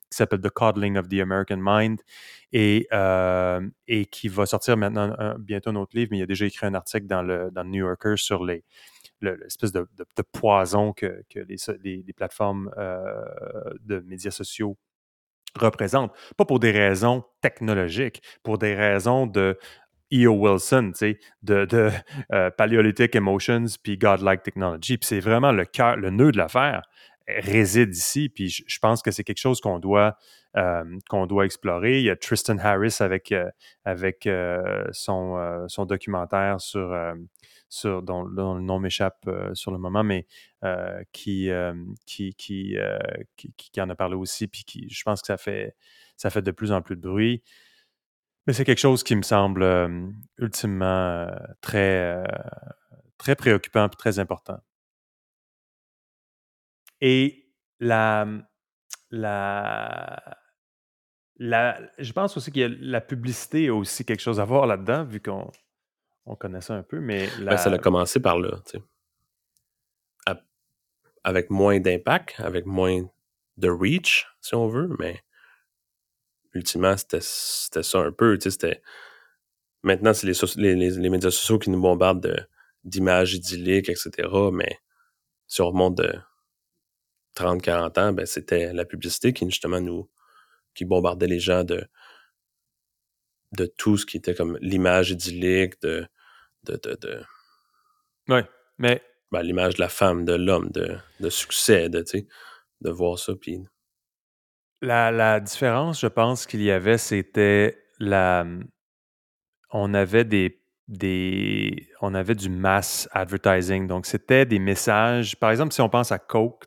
qui s'appelle The Coddling of the American Mind et, euh, et qui va sortir maintenant bientôt un autre livre, mais il a déjà écrit un article dans le, dans New Yorker sur les, l'espèce de, poison que, que les, plateformes euh, de médias sociaux représentent. Pas pour des raisons technologiques, pour des raisons de E.O. Wilson, de, de euh, Paleolithic Emotions puis Godlike Technology. Puis c'est vraiment le cœur, le nœud de l'affaire réside ici. Puis je, pense que c'est quelque chose qu'on doit, euh, qu'on doit explorer. Il y a Tristan Harris avec, euh, avec son, son documentaire sur, sur dont, le nom m'échappe sur le moment, mais qui, qui, qui, qui, en a parlé aussi. Puis qui, je pense que ça fait, ça fait de plus en plus de bruit. Mais c'est quelque chose qui me semble ultimement très, très préoccupant et très important. Et la, mmh, la, la, je pense aussi que la publicité a aussi quelque chose à voir là-dedans, vu qu'on on connaît ça un peu, mais... Ben, ça a commencé par là, tu sais. Avec moins d'impact, avec moins de reach, si on veut, mais ultimement, c'était ça un peu, tu sais, c'était... Maintenant, c'est les, les, les, médias sociaux qui nous bombardent d'images idylliques, etc., mais si on remonte de 30-40 ans, ben, c'était la publicité qui justement nous qui bombardait les gens de, de tout ce qui était comme l'image idyllique de, de, de, Oui, mais. Ben, l'image de la femme, de l'homme, de, de succès, de, de voir ça. Puis... La, la différence, je pense qu'il y avait, c'était la. On avait des des, on avait du mass advertising. Donc, c'était des messages. Par exemple, si on pense à Coke,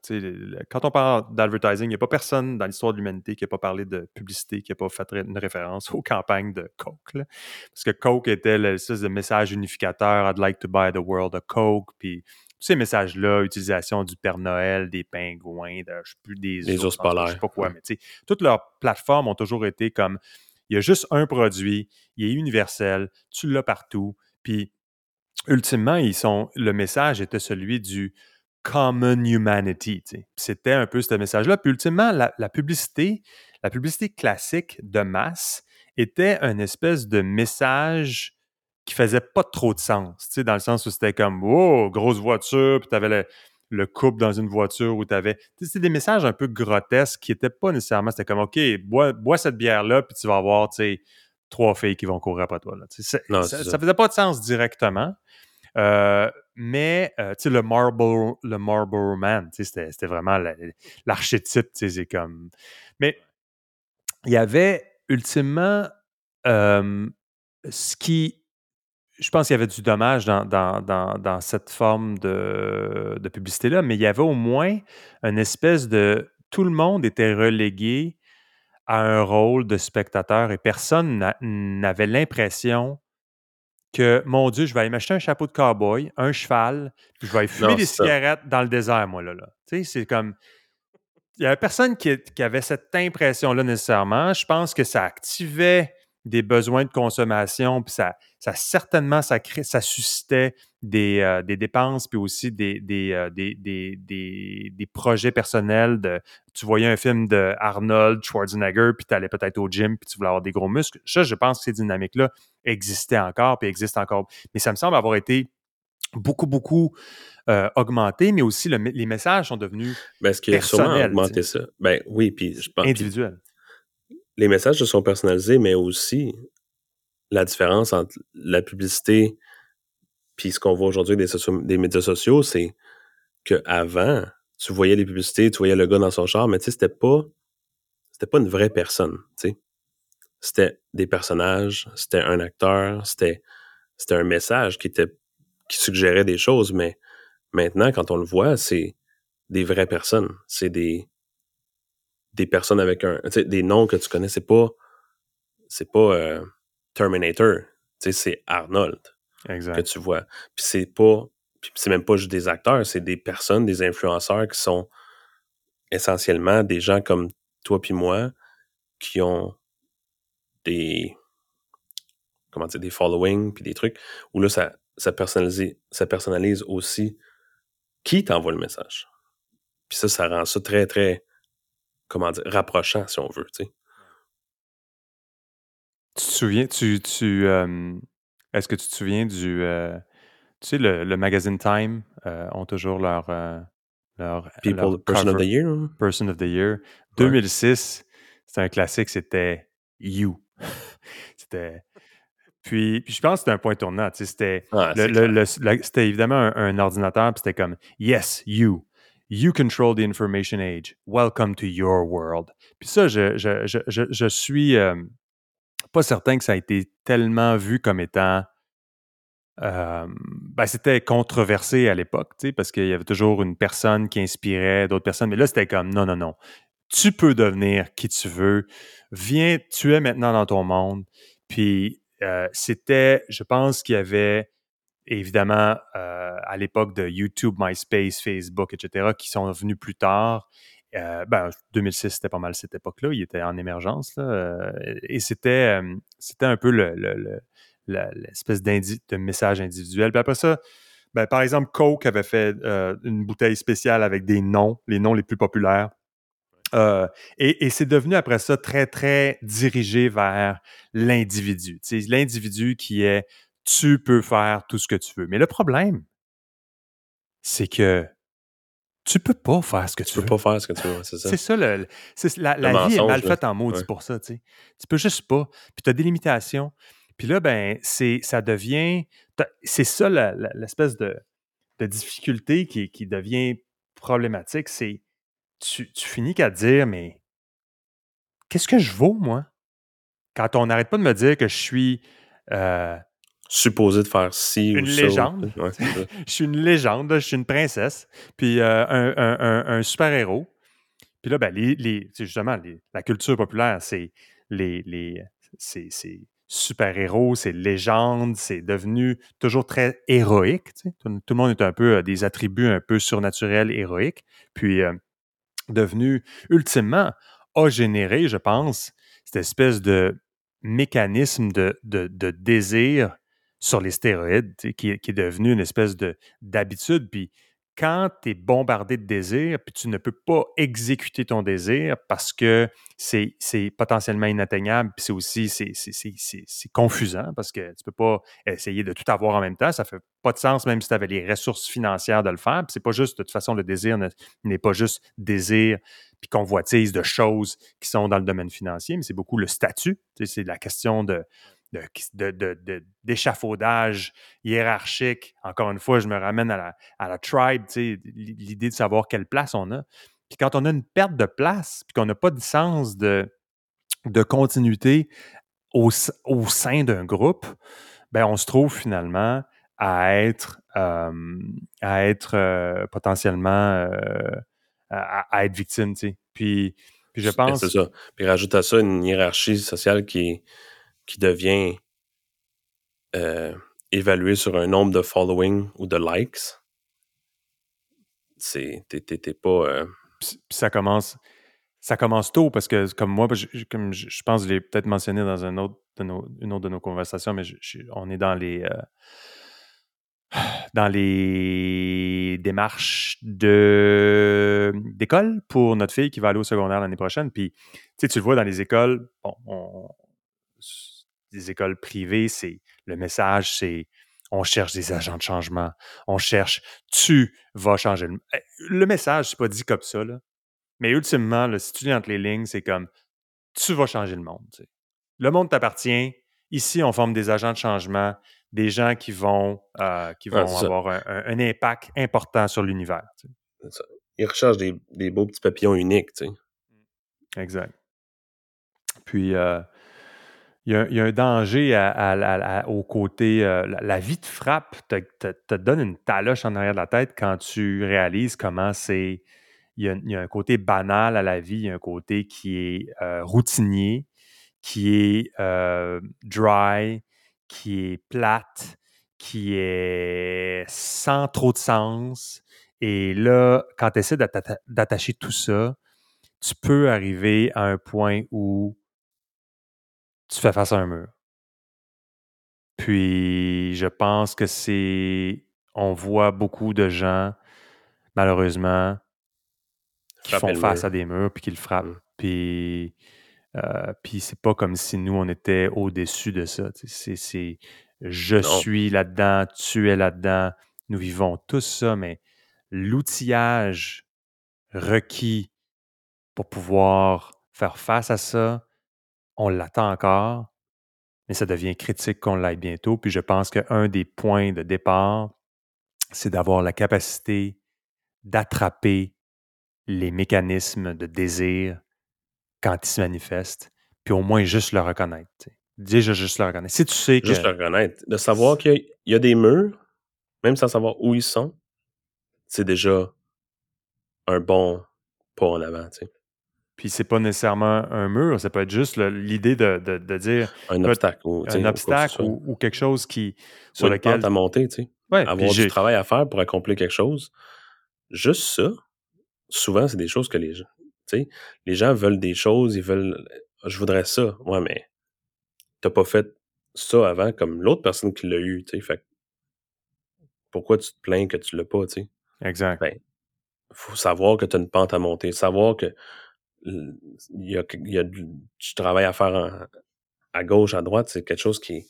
quand on parle d'advertising, il n'y a pas personne dans l'histoire de l'humanité qui n'a pas parlé de publicité, qui n'a pas fait une référence aux campagnes de Coke. Parce que Coke était l'espèce de message unificateur I'd like to buy the world a Coke. Puis, tous ces messages-là, utilisation du Père Noël, des pingouins, de, je sais plus, des Les ours polaires. Je sais pas quoi, mais tu sais, toutes leurs plateformes ont toujours été comme il y a juste un produit, il est universel, tu l'as partout. Puis, ultimement, le message était celui du common humanity. C'était un peu ce message-là. Puis, ultimement, la, publicité, la publicité classique de masse était une espèce de message qui faisait pas trop de sens, dans le sens où c'était comme, oh, grosse voiture, puis tu avais le couple dans une voiture où tu avais. C'était des messages un peu grotesques qui n'étaient pas nécessairement. C'était comme, OK, bois, bois cette bière-là, puis tu vas avoir, tu sais, trois filles qui vont courir après toi. Là. ça, ne faisait pas de sens directement. Euh, mais, euh, tu sais, le Marlboro, le Marlboro Man, c'était vraiment l'archétype, c'est comme... Mais il y avait ultimement ce qui je pense qu'il y avait du dommage dans, cette forme de, publicité-là, mais il y avait au moins une espèce de... Tout le monde était relégué à un rôle de spectateur et personne n'avait l'impression que, mon Dieu, je vais aller m'acheter un chapeau de cowboy, un cheval, puis je vais aller fumer des cigarettes dans le désert, moi, là. là. Tu sais, c'est comme... Il n'y avait personne qui, qui avait cette impression-là nécessairement. Je pense que ça activait des besoins de consommation, puis ça, ça certainement, ça, ça suscitait des, euh, des dépenses, puis aussi des, euh, des, des, des, des, projets personnels. De, tu voyais un film de Arnold Schwarzenegger, puis tu allais peut-être au gym, puis tu voulais avoir des gros muscles. Ça, je pense que ces dynamiques-là existaient encore, puis existent encore. Mais ça me semble avoir été beaucoup, beaucoup euh, augmenté, mais aussi les messages sont devenus ben, a sûrement augmenté ça? Ben oui, puis je pense... Individuel les messages se sont personnalisés, mais aussi la différence entre la publicité puis ce qu'on voit aujourd'hui des, médias sociaux, c'est qu'avant, tu voyais les publicités, tu voyais le gars dans son char, mais tu sais, c'était pas c'était pas une vraie personne, tu sais. C'était des personnages, c'était un acteur, c'était c'était un message qui était qui suggérait des choses, mais maintenant, quand on le voit, c'est des vraies personnes. C'est des des personnes avec un. des noms que tu connais, c'est pas. C'est pas euh, Terminator. C'est Arnold que tu vois. Puis c'est pas. C'est même pas juste des acteurs, c'est des personnes, des influenceurs qui sont essentiellement des gens comme toi puis moi qui ont des comment dire des followings puis des trucs où là ça ça personnalise ça personnalise aussi qui t'envoie le message. Puis ça ça rend ça très très comment dire, rapprochant, si on veut, tu sais. Tu te souviens, tu, tu est-ce que tu te souviens du, euh, tu sais, le, le magazine Time euh, ont toujours leur, euh, leur People, Person of the Year. Person of the Year. 2006, c'était un classique, c'était You. c'était puis, puis, je pense que c'était un point tournant. C'était ah, c'était évidemment un, un ordinateur, puis c'était comme Yes, you. You control the information age. Welcome to your world. Puis ça, je, je, je, je suis euh, pas certain que ça a été tellement vu comme étant. Ben, c'était controversé à l'époque, parce qu'il y avait toujours une personne qui inspirait d'autres personnes. Mais là, c'était comme non, non, non. Tu peux devenir qui tu veux. Viens, tu es maintenant dans ton monde. Puis c'était, je pense qu'il y avait évidemment, à l'époque de YouTube, MySpace, Facebook, etc., qui sont venus plus tard. Euh, ben, 2006, c'était pas mal cette époque-là. Il était en émergence. Euh, et c'était, c'était un peu l'espèce de message individuel. Puis après ça, ben, par exemple, Coke avait fait une bouteille spéciale avec des noms, les noms les plus populaires. et c'est devenu après ça très, très dirigé vers l'individu. L'individu qui est tu peux faire tout ce que tu veux. Mais le problème, c'est que tu peux pas faire ce que tu, tu peux pas faire ce que tu veux, c'est ça. C'est ça, le, la, vie est mal faite en maudit pour ça, tu sais. Tu peux juste pas. Puis tu as des limitations. Puis là, ben, c'est, ça devient... C'est ça l'espèce de, de, difficulté qui, qui devient problématique, c'est tu, tu finis qu'à dire, mais qu'est-ce que je vaux, moi? Quand on n'arrête pas de me dire que je suis... Euh, supposé de faire ci une légende. je suis une légende, je suis une princesse, puis euh, un, super-héros. Puis là, ben, les, justement, la culture populaire, c'est les, les super-héros, c'est légende, c'est devenu toujours très héroïque. Tout, le monde est un peu euh, des attributs un peu surnaturels, héroïques. Puis, euh, devenu, ultimement, a généré, je pense, cette espèce de mécanisme de, de, de désir sur les stéroïdes, qui, est devenu une espèce de d'habitude. Puis quand tu es bombardé de désirs, puis tu ne peux pas exécuter ton désir parce que c'est potentiellement inatteignable, puis c'est aussi c'est confusant parce que tu peux pas essayer de tout avoir en même temps. Ça fait pas de sens même si tu avais les ressources financières de le faire. Puis c'est pas juste, de toute façon, le désir n'est pas juste désir puis convoitise de choses qui sont dans le domaine financier, mais c'est beaucoup le statut. c'est la question de d'échafaudage hiérarchique. Encore une fois, je me ramène à la, à la tribe, l'idée de savoir quelle place on a. Puis quand on a une perte de place, puis qu'on n'a pas de sens de, de continuité au, au sein d'un groupe, ben on se trouve finalement à être, à être potentiellement à, être victime. Puis, puis je pense. C'est ça. Puis rajoute à ça une hiérarchie sociale qui qui devient euh, évalué sur un nombre de following ou de likes, c'est t'es pas. Euh, puis ça commence, ça commence tôt parce que comme moi, je, je, pense que je l'ai peut-être mentionné dans autre de nos, une autre de nos conversations, mais on est dans les euh, dans les démarches d'école pour notre fille qui va aller au secondaire l'année prochaine. Puis tu le vois dans les écoles, bon, on, des écoles privées, c'est le message, c'est on cherche des agents de changement, on cherche tu vas changer le eh, Le message, c'est pas dit comme ça, là. mais ultimement, là, si tu lis entre les lignes, c'est comme tu vas changer le monde. Le monde t'appartient. Ici, on forme des agents de changement, des gens qui vont, euh, qui vont avoir un, impact important sur l'univers. Ils recherchent des, des, beaux petits papillons uniques. Tu sais. Exact. Puis, euh, il y, a, un danger au côté. Euh, la, vie te frappe, te, donne une taloche en arrière de la tête quand tu réalises comment c'est. Il y, a, un côté banal à la vie, il y a un côté qui est euh, routinier, qui est euh, dry, qui est plate, qui est sans trop de sens. Et là, quand tu essaies d'attacher tout ça, tu peux arriver à un point où tu fais face à un mur. Puis, je pense que c'est. On voit beaucoup de gens, malheureusement, qui font face à des murs puis qui le frappent. Mmh. Puis, euh, puis c'est pas comme si nous, on était au-dessus de ça. C'est je suis là-dedans, tu es là-dedans, nous vivons tous ça, mais l'outillage requis pour pouvoir faire face à ça, on l'attend encore, mais ça devient critique qu'on l'aille bientôt. Puis je pense qu'un des points de départ, c'est d'avoir la capacité d'attraper les mécanismes de désir quand ils se manifestent, puis au moins juste le reconnaître. Déjà juste le reconnaître. Si tu sais que... Juste le reconnaître. De savoir qu'il y, a des murs, même sans savoir où ils sont, c'est déjà un bon pas en avant. Puis c'est pas nécessairement un mur, ça peut être juste l'idée de, de, dire un obstacle ou, un obstacle ou, quelque chose qui sur lequel à monter, tu sais. avoir du travail à faire pour accomplir quelque chose. Juste ça, souvent c'est des choses que les gens, tu sais, les gens veulent des choses, ils veulent, je voudrais ça, ouais, mais t'as pas fait ça avant comme l'autre personne qui l'a eu, tu sais, fait pourquoi tu te plains que tu l'as pas, tu sais? Exact. Ben, faut savoir que tu as une pente à monter, savoir que il y a, du, travail à faire à gauche, à droite, c'est quelque chose qui.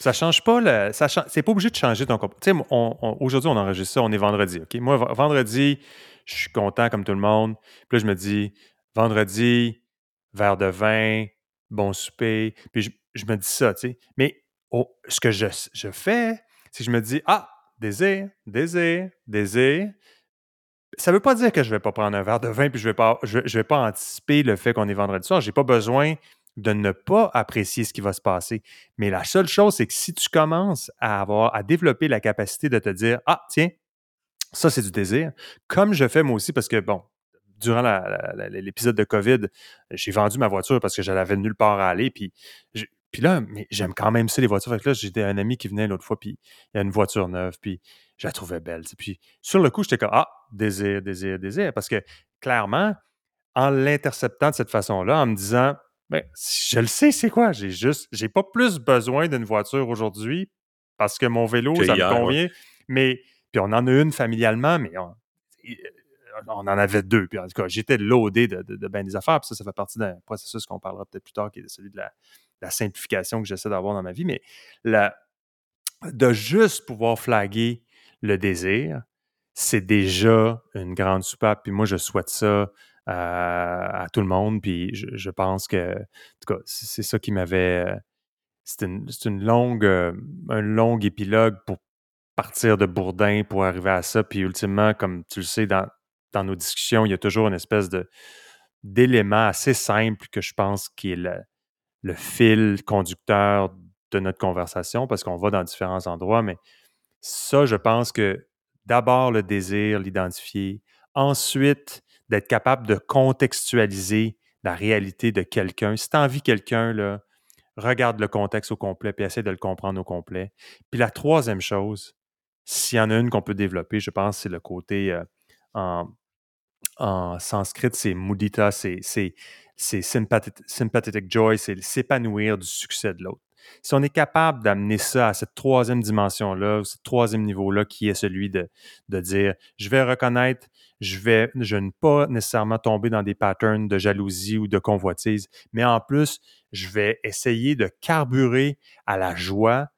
Ça change pas. Ça c'est pas obligé de changer ton comportement. Sais, aujourd'hui, on enregistre ça, on est vendredi. OK? Moi, vendredi, je suis content comme tout le monde. Puis là, je me dis, vendredi, verre de vin, bon souper. Puis je, me dis ça, tu sais. Mais ce que je, je fais, c'est que je me dis, ah, désir, désir, désir ça veut pas dire que je vais pas prendre un verre de vin puis je vais, pas, je, vais pas anticiper le fait qu'on est vendredi soir. Je n'ai pas besoin de ne pas apprécier ce qui va se passer. Mais la seule chose, c'est que si tu commences à avoir, à développer la capacité de te dire Ah, tiens, ça, c'est du désir, comme je fais moi aussi, parce que, bon, durant l'épisode de COVID, j'ai vendu ma voiture parce que je n'avais nulle part à aller. Puis, puis là, j'aime quand même ça, les voitures. Fait que là, j'ai un ami qui venait l'autre fois, puis il y a une voiture neuve, puis je la trouvais belle. Puis sur le coup, j'étais comme Ah, désir, désir, désir. Parce que clairement, en l'interceptant de cette façon-là, en me disant ben, je le sais, c'est quoi? J'ai juste, j'ai pas plus besoin d'une voiture aujourd'hui parce que mon vélo, ça me convient. Mais Puis on en a une familialement, mais on, en avait deux. Puis en tout cas, j'étais loadé de, de, de bien des affaires. Puis ça, ça fait partie d'un processus qu'on parlera peut-être plus tard, qui est celui de la, la simplification que j'essaie d'avoir dans ma vie. Mais la, de juste pouvoir flaguer le désir, c'est déjà une grande soupape. Puis moi, je souhaite ça à, tout le monde. Puis je, pense que, en tout cas, c'est ça qui m'avait. C'est une, une, longue, un long épilogue pour partir de Bourdin pour arriver à ça. Puis ultimement, comme tu le sais, dans, dans nos discussions, il y a toujours une espèce d'élément assez simple que je pense qui est le fil conducteur de notre conversation parce qu'on va dans différents endroits, mais ça, je pense que d'abord le désir, l'identifier, ensuite d'être capable de contextualiser la réalité de quelqu'un. Si tu envie quelqu'un, là, regarde le contexte au complet puis essaie de le comprendre au complet. Puis la troisième chose, s'il y en a une qu'on peut développer, je pense, c'est le côté euh, en sanskrit, c'est mudita, c'est sympathetic joy, c'est s'épanouir du succès de l'autre. Si on est capable d'amener ça à cette troisième dimension-là, ce troisième niveau-là, qui est celui de, de dire, je vais reconnaître, je vais, je ne pas nécessairement tomber dans des patterns de jalousie ou de convoitise, mais en plus, je vais essayer de carburer à la joie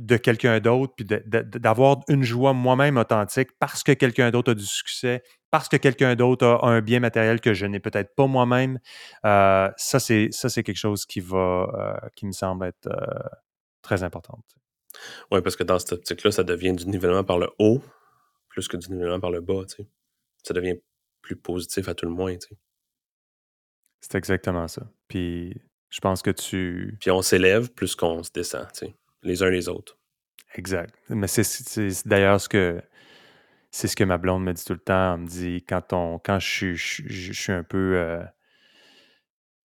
de quelqu'un d'autre, puis d'avoir une joie moi-même authentique parce que quelqu'un d'autre a du succès, parce que quelqu'un d'autre a un bien matériel que je n'ai peut-être pas moi-même. Euh, ça, c'est quelque chose qui va, euh, qui me semble être euh, très important. Oui, parce que dans cette optique-là, ça devient du nivellement par le haut plus que du nivellement par le bas. Tu sais. Ça devient plus positif à tout le moins. Tu sais. C'est exactement ça. Puis je pense que tu. Puis on s'élève plus qu'on se descend, tu sais, les uns les autres. Exact. Mais c'est d'ailleurs ce que c'est ce que ma blonde me dit tout le temps. Elle me dit quand on quand je, je, je suis un peu euh,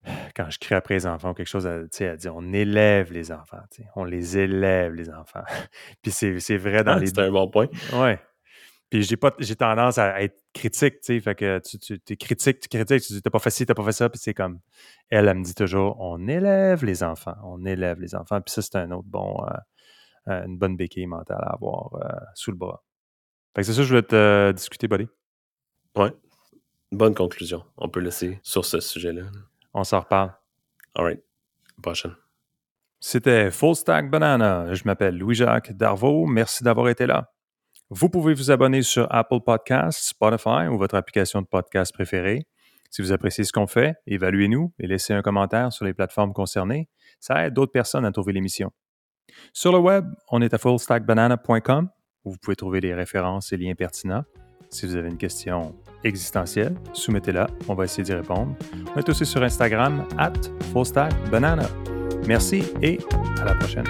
quand je crie après les enfants quelque chose, elle, elle dit on élève les enfants, on les élève les enfants. Puis c'est vrai dans ah, les. C'est un bon point. Ouais. Puis j'ai pas j'ai tendance à être critique, tu sais, fait que tu, tu es critique, tu critiques, tu dis t'as pas fait ci, t'as pas fait ça, puis c'est comme elle, elle me dit toujours on élève les enfants, on élève les enfants, puis ça c'est un autre bon euh, euh, une bonne béquille mentale à avoir sous le bras. Fait que c'est ça que je voulais te euh, discuter, buddy. Ouais. Bonne conclusion. On peut laisser sur ce sujet-là. On s'en reparle. All right. Prochaine. C'était Full Stack Banana. Je m'appelle Louis-Jacques Darvaux. Merci d'avoir été là. Vous pouvez vous abonner sur Apple Podcasts, Spotify ou votre application de podcast préférée. Si vous appréciez ce qu'on fait, évaluez-nous et laissez un commentaire sur les plateformes concernées. Ça aide d'autres personnes à trouver l'émission. Sur le web, on est à fullstackbanana.com où vous pouvez trouver les références et liens pertinents. Si vous avez une question existentielle, soumettez-la, on va essayer d'y répondre. On est aussi sur Instagram, at FullStackBanana. Merci et à la prochaine.